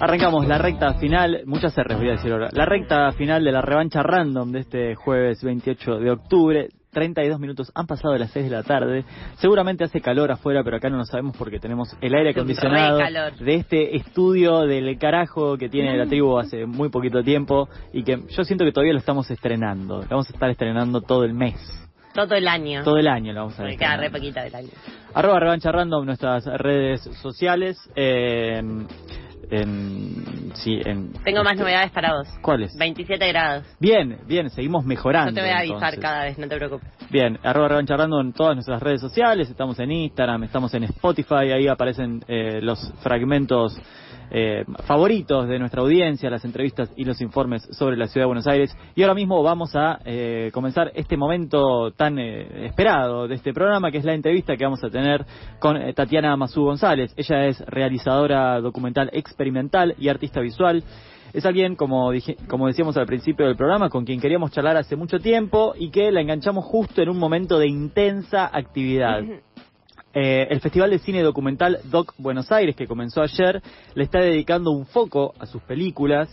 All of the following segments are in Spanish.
Arrancamos la recta final, muchas R's voy a decir ahora, la recta final de la revancha random de este jueves 28 de octubre. 32 minutos han pasado de las 6 de la tarde. Seguramente hace calor afuera, pero acá no lo sabemos porque tenemos el aire acondicionado de este estudio del carajo que tiene la tribu hace muy poquito tiempo y que yo siento que todavía lo estamos estrenando. Lo vamos a estar estrenando todo el mes. Todo el año. Todo el año lo vamos a ver. queda re poquita del año. Arroba revancha random nuestras redes sociales. Eh, en, sí, en... Tengo más novedades para vos. ¿Cuáles? 27 grados. Bien, bien, seguimos mejorando. Yo te voy a avisar cada vez, no te preocupes. Bien, arroba revancharrando en todas nuestras redes sociales, estamos en Instagram, estamos en Spotify, ahí aparecen eh, los fragmentos eh, favoritos de nuestra audiencia, las entrevistas y los informes sobre la ciudad de Buenos Aires. Y ahora mismo vamos a eh, comenzar este momento tan eh, esperado de este programa, que es la entrevista que vamos a tener con Tatiana Mazú González. Ella es realizadora documental experimental y artista visual. Es alguien, como, dije, como decíamos al principio del programa, con quien queríamos charlar hace mucho tiempo y que la enganchamos justo en un momento de intensa actividad. Eh, el Festival de Cine Documental Doc Buenos Aires, que comenzó ayer, le está dedicando un foco a sus películas.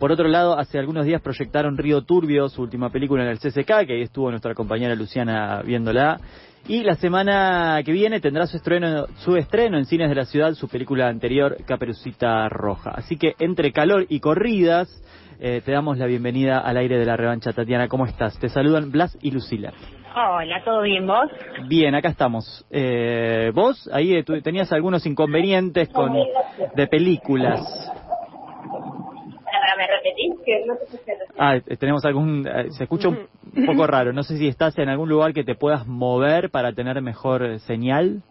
Por otro lado, hace algunos días proyectaron Río Turbio, su última película en el CCK, que ahí estuvo nuestra compañera Luciana viéndola. Y la semana que viene tendrá su estreno, su estreno en cines de la ciudad, su película anterior, Caperucita Roja. Así que entre calor y corridas, eh, te damos la bienvenida al aire de la revancha. Tatiana, ¿cómo estás? Te saludan Blas y Lucila. Hola, ¿todo bien vos? Bien, acá estamos. Eh, vos ahí eh, tenías algunos inconvenientes con de películas. ¿Me repetís? ah, eh, tenemos algún... se escucha un, poco raro. No sé si estás en algún lugar que te puedas mover para tener mejor señal.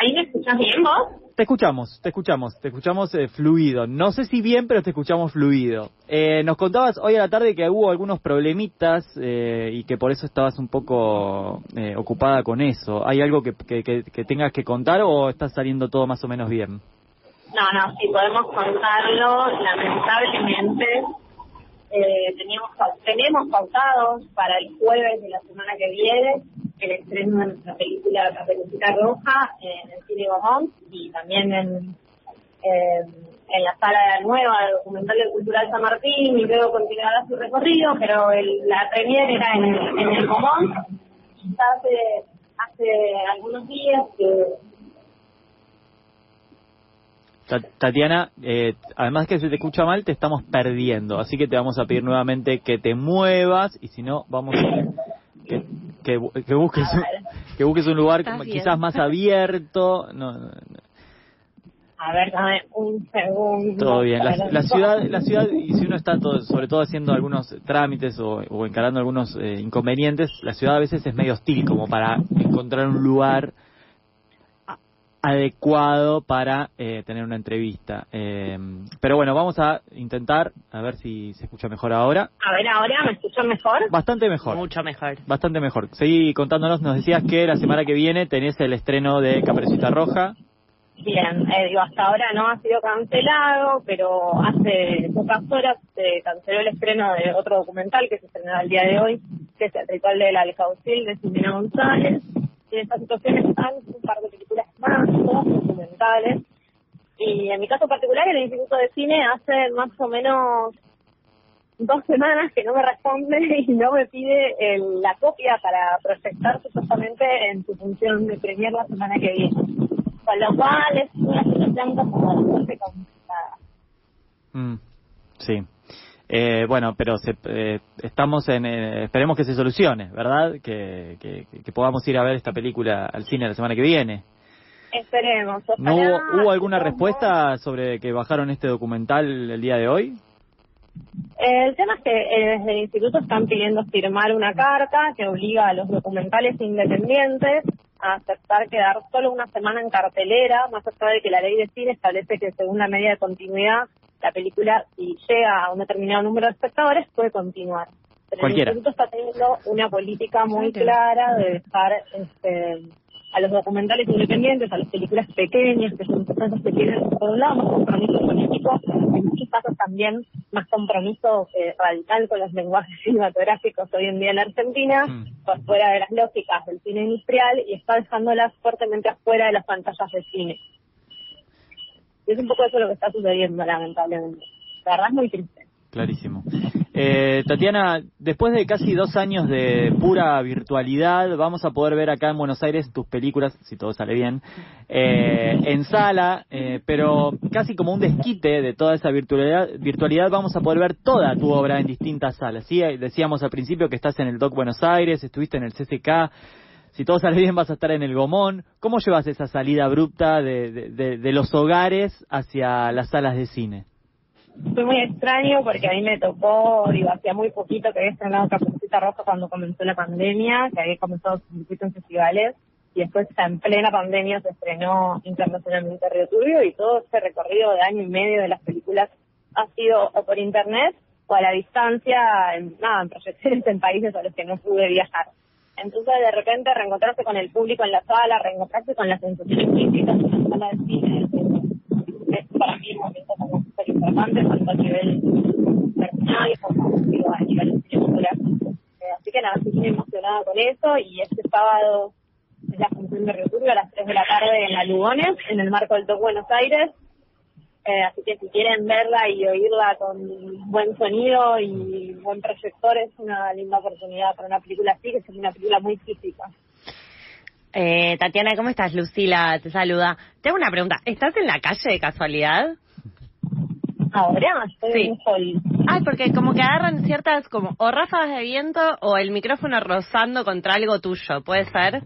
¿Ahí me escuchás bien vos? Te escuchamos, te escuchamos, te escuchamos eh, fluido. No sé si bien, pero te escuchamos fluido. Eh, nos contabas hoy a la tarde que hubo algunos problemitas eh, y que por eso estabas un poco ocupada con eso. ¿Hay algo que, que, tengas que contar o está saliendo todo más o menos bien? No, no, sí podemos contarlo. Lamentablemente teníamos, tenemos pautados para el jueves de la semana que viene el estreno de nuestra película Caperucita Roja en el Cine Gomón y también en, en la sala nueva del documental del Cultural San Martín y luego continuará su recorrido, pero el, la premier era en, en el Gomón. Hace, hace algunos días que Tatiana, eh, además que se te escucha mal, te estamos perdiendo, así que te vamos a pedir nuevamente que te muevas y si no, vamos a, que, que, busques que busques un lugar quizás más abierto. No, a ver dame un segundo. Todo bien. La, ciudad la ciudad y si uno está todo, sobre todo haciendo algunos trámites o, encarando algunos eh, inconvenientes la ciudad a veces es medio hostil como para encontrar un lugar adecuado para eh, tener una entrevista. Eh, pero bueno, vamos a intentar a ver si se escucha mejor ahora. A ver, ahora me escuchan mejor. Bastante mejor. Mucho mejor. Bastante mejor. Seguí contándonos, nos decías que la semana que viene tenés el estreno de Caperucita Roja. Bien, eh, digo, hasta ahora no ha sido cancelado, pero hace pocas horas se canceló el estreno de otro documental que se estrenará el día de hoy, que es el ritual del Alcaucil de Simena González en esta situación están un par de películas más, todas documentales. Y en mi caso particular, el Instituto de Cine hace más o menos dos semanas que no me responde y no me pide la copia para proyectar supuestamente en su función de premier la semana que viene. Con lo cual es una situación como bastante complicada. Mm, sí. Eh, bueno, pero eh, estamos en, eh, esperemos que se solucione, ¿verdad? Que, que, podamos ir a ver esta película al cine la semana que viene. Esperemos. ¿No hubo, alguna respuesta sobre que bajaron este documental el día de hoy? El tema es que desde el instituto están pidiendo firmar una carta que obliga a los documentales independientes a aceptar quedar solo una semana en cartelera, más allá de que la ley de cine establece que según la media de continuidad la película, si llega a un determinado número de espectadores, puede continuar. Pero el instituto está teniendo una política muy clara de dejar este, a los documentales independientes, a las películas pequeñas, que son personas que tienen, por un lado, más compromiso político, en muchos casos también más compromiso eh, radical con los lenguajes cinematográficos hoy en día en Argentina, mm. por fuera de las lógicas del cine industrial y está dejándolas fuertemente afuera de las pantallas de cine. Es un poco eso lo que está sucediendo, lamentablemente. La verdad es muy triste. Clarísimo. Eh, Tatiana, después de casi dos años de pura virtualidad, vamos a poder ver acá en Buenos Aires tus películas, si todo sale bien, eh, en sala, eh, pero casi como un desquite de toda esa virtualidad, virtualidad, vamos a poder ver toda tu obra en distintas salas. ¿sí? Decíamos al principio que estás en el DOC Buenos Aires, estuviste en el CCK, si todo sale bien vas a estar en el Gomón. ¿Cómo llevas esa salida abrupta de, los hogares hacia las salas de cine? fue muy extraño porque a mí me tocó, digo, hacía muy poquito que había estrenado Capucita Roja cuando comenzó la pandemia, que había comenzado su circuito en festivales, y después en plena pandemia se estrenó internacionalmente Río Turbio, y todo ese recorrido de año y medio de las películas ha sido o por internet o a la distancia, en, nada, en proyecciones en países a los que no pude viajar. Entonces, de repente, reencontrarse con el público en la sala, reencontrarse con las sensaciones físicas en la sala de cine, es para mí un momento como súper importante, tanto a nivel personal como a nivel cinematográfico. Eh, así que nada, estoy muy emocionada con eso y este sábado es la función de Returbio a las 3 de la tarde en la Lugones, en el marco del Top Buenos Aires. Eh, así que si quieren verla y oírla con buen sonido y buen proyector, es una linda oportunidad para una película así, que es una película muy física. Eh, Tatiana, ¿cómo estás? Lucila te saluda. Tengo una pregunta. ¿Estás en la calle de casualidad? Ahora estoy en un hall. Ay, porque como que agarran ciertas como o ráfagas de viento o el micrófono rozando contra algo tuyo, ¿puede ser?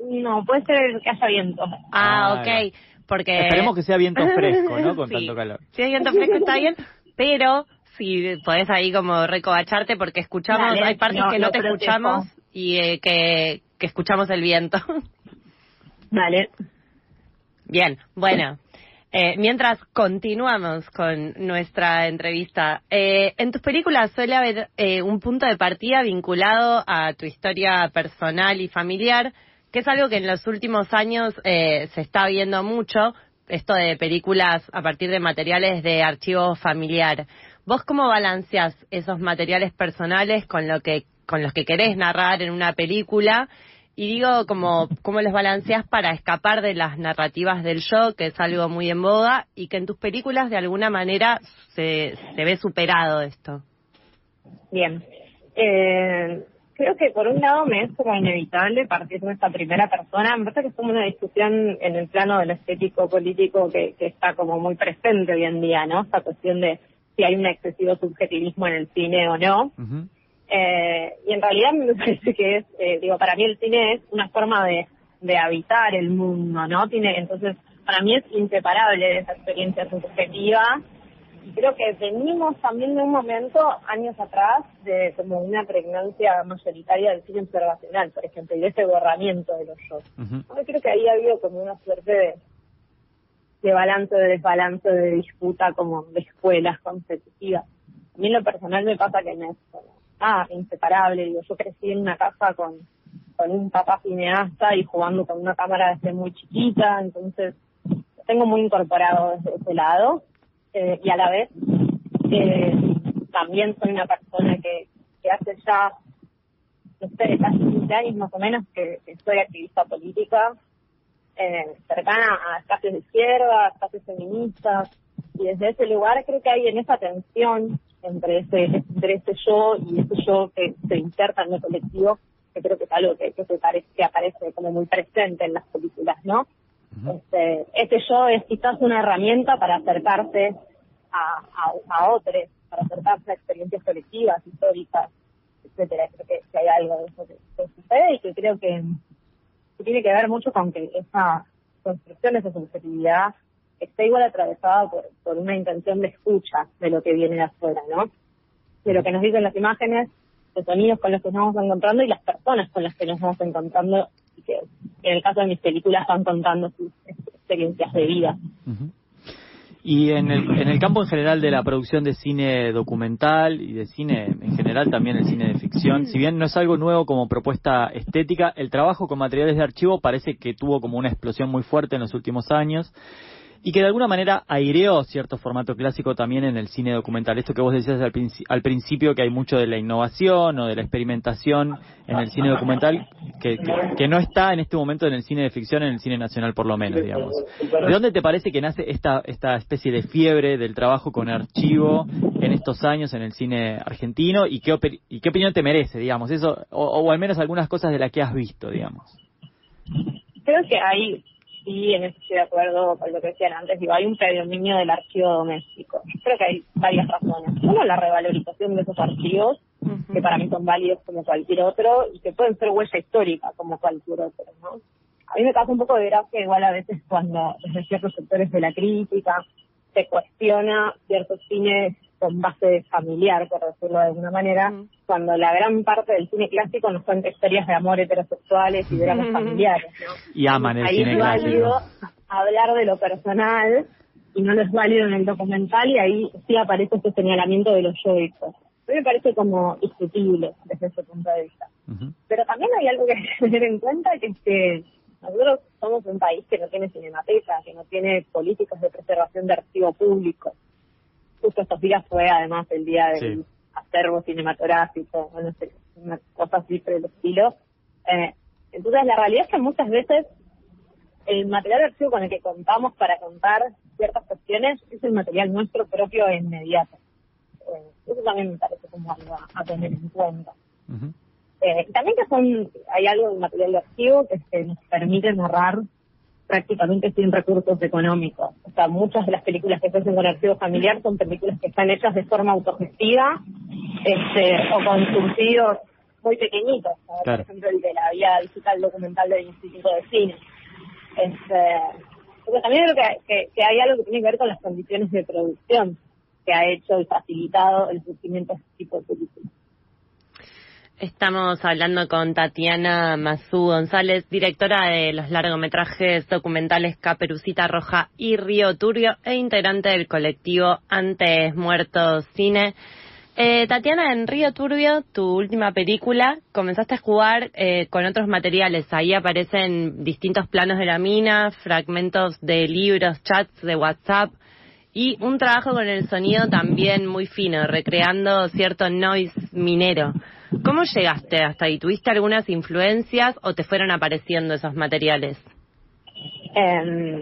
No, puede ser que haya viento. Ah, ok. Porque... Esperemos que sea viento fresco, ¿no? Con tanto calor. Si hay viento fresco está bien, pero si podés ahí como recobacharte porque escuchamos, hay partes que no te escuchamos y eh, que, que escuchamos el viento. Vale. Bien, bueno. Eh, mientras continuamos con nuestra entrevista, eh, en tus películas suele haber eh, un punto de partida vinculado a tu historia personal y familiar, que es algo que en los últimos años eh, se está viendo mucho, esto de películas a partir de materiales de archivo familiar. ¿Vos cómo balanceas esos materiales personales con lo que con los que querés narrar en una película y digo como cómo los balanceas para escapar de las narrativas del show, que es algo muy en boga, y que en tus películas de alguna manera se, se ve superado esto. Bien. Eh, creo que por un lado me es como inevitable partir de esta primera persona. Me parece que es como una discusión en el plano del estético político que, que está como muy presente hoy en día, ¿no? Esta cuestión de si hay un excesivo subjetivismo en el cine o no. Eh, y en realidad me parece que es, eh, digo, para mí el cine es una forma de, de habitar el mundo, ¿no? Tiene, entonces, para mí es inseparable de esa experiencia subjetiva. Creo que venimos también de un momento, años atrás, de como una pregnancia mayoritaria del cine observacional, por ejemplo, y de ese borramiento de los shows. Yo creo que ahí ha habido como una suerte de, de balance, de desbalance, de disputa como de escuelas consecutivas. A mí en lo personal me pasa que me es ah, inseparable. Digo, yo crecí en una casa con, con un papá cineasta y jugando con una cámara desde muy chiquita, entonces tengo muy incorporado desde ese lado. Y a la vez también soy una persona que, hace ya, no sé, casi 15 años más o menos que, que soy activista política, eh, cercana a espacios de izquierda, a espacios feministas, y desde ese lugar creo que hay en esa tensión entre ese, entre ese yo y ese yo que se inserta en el colectivo, que creo que es algo que, que, parece, que aparece como muy presente en las películas, ¿no? Este, ese yo es quizás una herramienta para acercarse a, a, a otros, para acercarse a experiencias colectivas, históricas, etcétera. Creo que, que hay algo de eso que, que, sucede y que creo que, que tiene que ver mucho con que esa construcción, esa subjetividad está igual atravesada por, por una intención de escucha de lo que viene de afuera, ¿no? De lo que nos dicen las imágenes, los sonidos con los que nos vamos encontrando y las personas con las que nos vamos encontrando y que en el caso de mis películas van contando sus experiencias de vida. Y en el, en el campo en general de la producción de cine documental y de cine en general también el cine de ficción, si bien no es algo nuevo como propuesta estética, el trabajo con materiales de archivo parece que tuvo como una explosión muy fuerte en los últimos años. Y que de alguna manera aireó cierto formato clásico también en el cine documental. Esto que vos decías al, al principio, que hay mucho de la innovación o de la experimentación en el cine documental, que, que, no está en este momento en el cine de ficción, en el cine nacional por lo menos, digamos. ¿De dónde te parece que nace esta, esta especie de fiebre del trabajo con archivo en estos años en el cine argentino y qué, y qué opinión te merece, digamos, eso, o, o al menos algunas cosas de las que has visto, digamos? Creo que hay sí, en eso estoy de acuerdo con lo que decían antes, digo, hay un predominio del archivo doméstico. Creo que hay varias razones. Uno, la revalorización de esos archivos, que para mí son válidos como cualquier otro, y que pueden ser huella histórica como cualquier otro, ¿no? A mí me pasa un poco de gracia igual a veces cuando desde ciertos sectores de la crítica se cuestiona ciertos cines con base familiar, por decirlo de alguna manera, cuando la gran parte del cine clásico nos cuenta historias de amor heterosexuales y dramas familiares. ¿no? Y aman el Ahí cine es válido clásico. hablar de lo personal y no lo es válido en el documental y ahí sí aparece este señalamiento de los yoicos. A mí me parece como discutible desde ese punto de vista. Pero también hay algo que hay que tener en cuenta, que es que nosotros somos un país que no tiene cinemateca, que no tiene políticas de preservación de archivo público. Justo estos días fue además el día del Sí. acervo cinematográfico, no sé, una cosa así por el estilo. Eh, entonces la realidad es que muchas veces el material de archivo con el que contamos para contar ciertas cuestiones es el material nuestro propio e inmediato. Eh, eso también me parece como algo a- a tener en cuenta. Eh, también que son, hay algo del material de archivo que se nos permite narrar prácticamente sin recursos económicos. Sea, muchas de las películas que se hacen con archivo familiar son películas que están hechas de forma autogestiva este, o con subsidios muy pequeñitos. ¿no? Claro. Por ejemplo, el de la vía digital documental del Instituto de Cine. Este, porque también creo que, que, que hay algo que tiene que ver con las condiciones de producción que ha hecho y facilitado el surgimiento de este tipo de películas. Estamos hablando con Tatiana Mazú González, directora de los largometrajes documentales Caperucita Roja y Río Turbio e integrante del colectivo Antes Muertos Cine. Eh, Tatiana, en Río Turbio, tu última película, comenzaste a jugar eh, con otros materiales. Ahí aparecen distintos planos de la mina, fragmentos de libros, chats de WhatsApp y un trabajo con el sonido también muy fino, recreando cierto noise minero. ¿Cómo llegaste hasta ahí? ¿Tuviste algunas influencias o te fueron apareciendo esos materiales? Eh,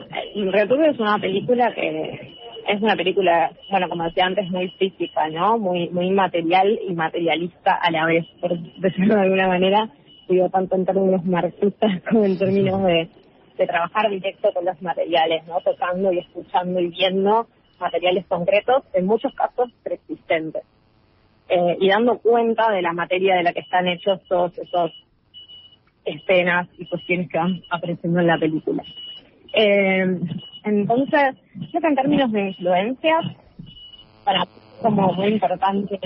Returbio es una película que es una película, bueno, como decía antes, muy física, ¿no? Muy muy material y materialista a la vez, por decirlo de alguna manera, digo tanto en términos marxistas como en términos de trabajar directo con los materiales, ¿no? Tocando y escuchando y viendo materiales concretos, en muchos casos preexistentes. Eh, y dando cuenta de la materia de la que están hechos todos esos escenas y cuestiones que van apareciendo en la película. Eh, entonces, creo que en términos de influencias, para como muy importante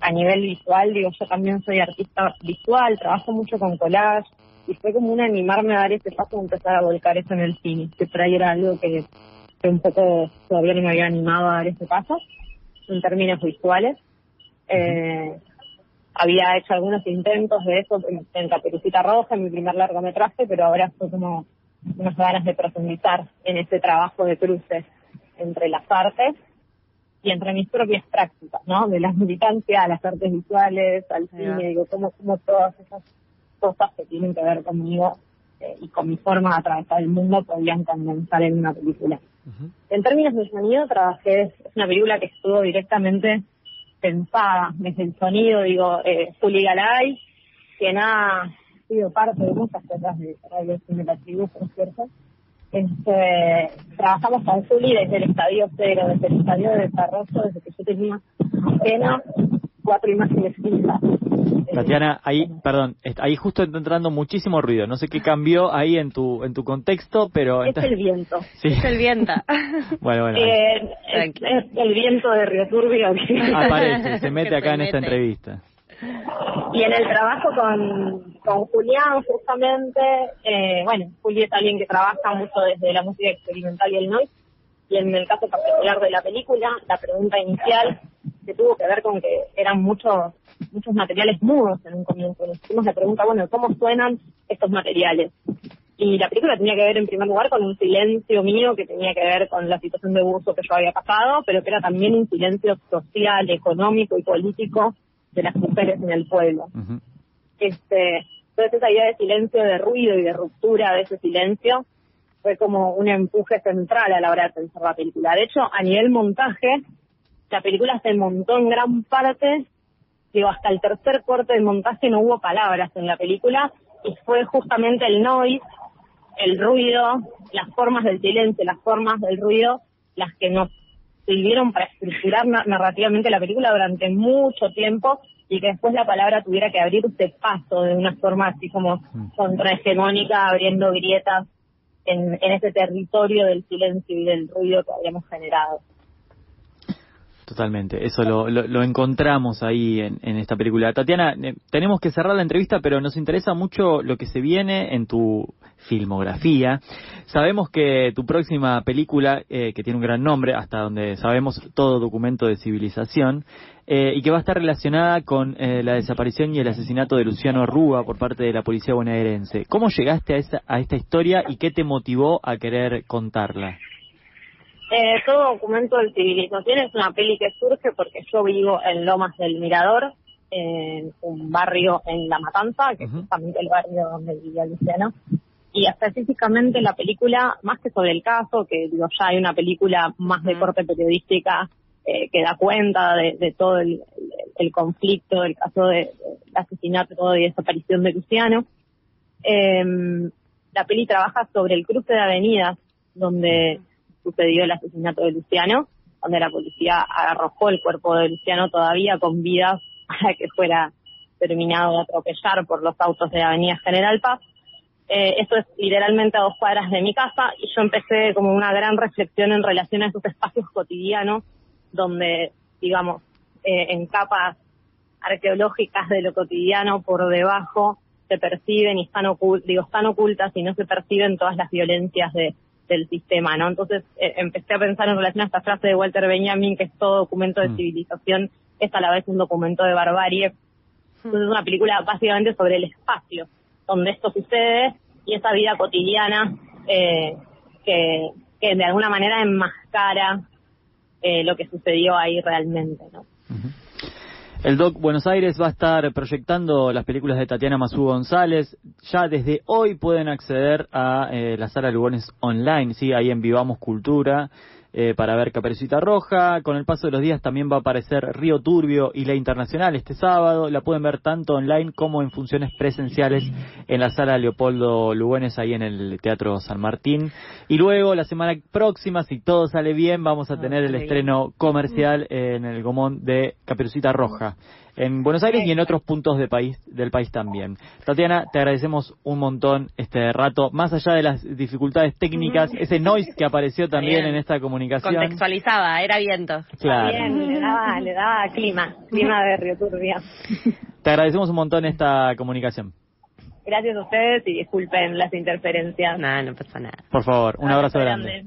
a nivel visual, digo, yo también soy artista visual, trabajo mucho con collage, y fue como un animarme a dar ese paso y empezar a volcar eso en el cine, que por ahí era algo que, que un poco todavía no me había animado a dar ese paso, en términos visuales. Eh, había hecho algunos intentos de eso en, en Caperucita Roja, en mi primer largometraje, pero ahora fue como unas ganas de profundizar en ese trabajo de cruces entre las artes y entre mis propias prácticas, ¿no? De la militancia a las artes visuales, al cine, digo, como, como todas esas cosas que tienen que ver conmigo eh, y con mi forma de atravesar el mundo podían condensar en una película. En términos de sonido, trabajé, es una película que estuvo directamente pensada desde el sonido, digo, eh, Juli Galay, quien ha sido parte de muchas cosas de Radio Cine Latino, por cierto. Este, trabajamos con Juli desde el estadio cero, desde el estadio de desarrollo, desde que yo tenía apenas cuatro imágenes fijas. Tatiana, ahí, perdón, ahí justo está entrando muchísimo ruido. No sé qué cambió ahí en tu en tu contexto, pero es el viento. sí. Es el viento. Bueno, bueno. Eh, es, Tranquilo. es el viento de Río Turbio. Aparece, se mete acá se en esta entrevista. Y en el trabajo con, con Julián, justamente, eh, bueno, Juli es alguien que trabaja mucho desde la música experimental y el noise, y en el caso particular de la película, la pregunta inicial que tuvo que ver con que eran muchos muchos materiales mudos en un comienzo. Nos hicimos la pregunta, bueno, ¿cómo suenan estos materiales? Y la película tenía que ver en primer lugar con un silencio mío que tenía que ver con la situación de abuso que yo había pasado, pero que era también un silencio social, económico y político de las mujeres en el pueblo. este Entonces esa idea de silencio, de ruido y de ruptura de ese silencio fue como un empuje central a la hora de pensar la película. De hecho, a nivel montaje, la película se montó en gran parte, digo, hasta el tercer corte del montaje no hubo palabras en la película y fue justamente el noise el ruido, las formas del silencio, las formas del ruido, las que nos sirvieron para estructurar narrativamente la película durante mucho tiempo y que después la palabra tuviera que abrirse paso de una forma así como mm. contrahegemónica, abriendo grietas en, en ese territorio del silencio y del ruido que habíamos generado. Totalmente, eso lo, encontramos ahí en, esta película. Tatiana, eh, tenemos que cerrar la entrevista, pero nos interesa mucho lo que se viene en tu filmografía. Sabemos que tu próxima película, eh, que tiene un gran nombre, hasta donde sabemos todo documento de civilización, eh, y que va a estar relacionada con la desaparición y el asesinato de Luciano Rúa por parte de la policía bonaerense. ¿Cómo llegaste a, esa, a esta historia y qué te motivó a querer contarla? Eh, todo documento de civilización es una peli que surge porque yo vivo en Lomas del Mirador, en un barrio en La Matanza, que es justamente el barrio donde vivía Luciano. Y específicamente la película, más que sobre el caso, que digo, ya hay una película más de corte periodística eh, que da cuenta de, todo el, conflicto, el caso de, asesinato y desaparición de Luciano. Eh, la peli trabaja sobre el cruce de avenidas, donde sucedió el asesinato de Luciano, donde la policía arrojó el cuerpo de Luciano todavía con vida para que fuera terminado de atropellar por los autos de Avenida General Paz. Eh, esto es literalmente a dos cuadras de mi casa y yo empecé como una gran reflexión en relación a esos espacios cotidianos donde, digamos, eh, en capas arqueológicas de lo cotidiano por debajo se perciben y están, digo, están ocultas y no se perciben todas las violencias de, del sistema, ¿no? Entonces eh, empecé a pensar en relación a esta frase de Walter Benjamin, que es todo documento de mm. civilización, es a la vez un documento de barbarie. Entonces es una película básicamente sobre el espacio donde esto sucede y esa vida cotidiana eh, que, que de alguna manera enmascara eh, lo que sucedió ahí realmente, ¿no? El Doc Buenos Aires va a estar proyectando las películas de Tatiana Mazú González. Ya desde hoy pueden acceder a eh, la sala Lugones online, sí, ahí en Vivamos Cultura. Eh, para ver Caperucita Roja. Con el paso de los días también va a aparecer Río Turbio y La Internacional este sábado. La pueden ver tanto online como en funciones presenciales en la sala Leopoldo Lugones, ahí en el Teatro San Martín. Y luego, la semana próxima, si todo sale bien, vamos a ah, tener el estreno comercial en el Gomón de Caperucita Roja en Buenos Aires y en otros puntos de país, del país también. Tatiana, te agradecemos un montón este rato, más allá de las dificultades técnicas, ese noise que apareció también en esta comunicación. Contextualizaba, era viento. Claro. Bien, le daba, le daba clima, clima de Río Turbia. Te agradecemos un montón esta comunicación. Gracias a ustedes y disculpen las interferencias. No, no pasa nada. Por favor, un abrazo, grande.